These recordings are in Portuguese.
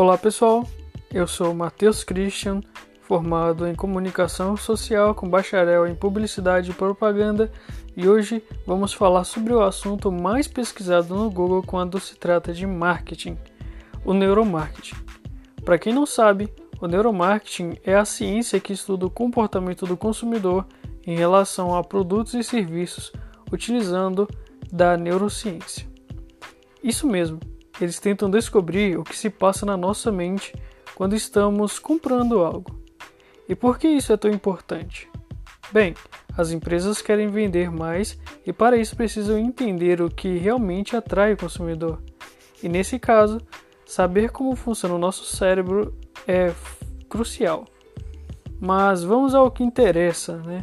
Olá pessoal, eu sou Matheus Christian, formado em Comunicação Social com bacharel em Publicidade e Propaganda, e hoje vamos falar sobre o assunto mais pesquisado no Google quando se trata de marketing, o neuromarketing. Para quem não sabe, o neuromarketing é a ciência que estuda o comportamento do consumidor em relação a produtos e serviços utilizando da neurociência. Isso mesmo, eles tentam descobrir o que se passa na nossa mente quando estamos comprando algo. E por que isso é tão importante? Bem, as empresas querem vender mais e para isso precisam entender o que realmente atrai o consumidor. E nesse caso, saber como funciona o nosso cérebro é crucial. Mas vamos ao que interessa, né?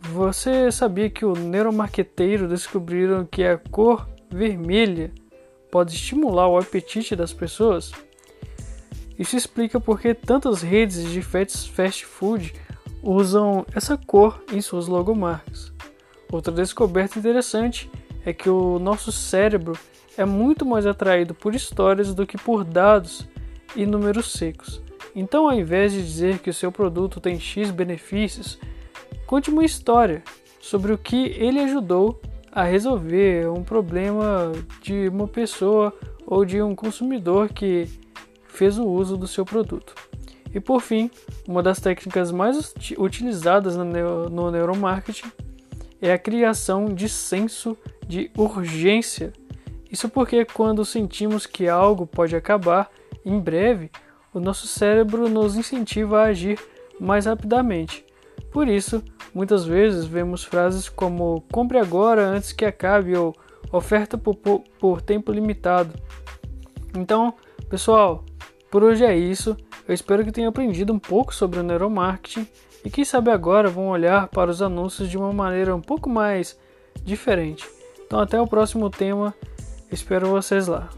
Você sabia que o neuromarqueteiro descobriram que a cor vermelha pode estimular o apetite das pessoas? Isso explica porque tantas redes de fast food usam essa cor em suas logomarcas. Outra descoberta interessante é que o nosso cérebro é muito mais atraído por histórias do que por dados e números secos. Então, ao invés de dizer que o seu produto tem X benefícios, conte uma história sobre o que ele ajudou a resolver um problema de uma pessoa ou de um consumidor que fez o uso do seu produto. E por fim, uma das técnicas mais utilizadas no neuromarketing é a criação de senso de urgência. Isso porque quando sentimos que algo pode acabar em breve, o nosso cérebro nos incentiva a agir mais rapidamente. Por isso, muitas vezes vemos frases como compre agora antes que acabe ou oferta por, por, tempo limitado. Então, pessoal, por hoje é isso. Eu espero que tenham aprendido um pouco sobre o neuromarketing e quem sabe agora vão olhar para os anúncios de uma maneira um pouco mais diferente. Então, até o próximo tema. Espero vocês lá.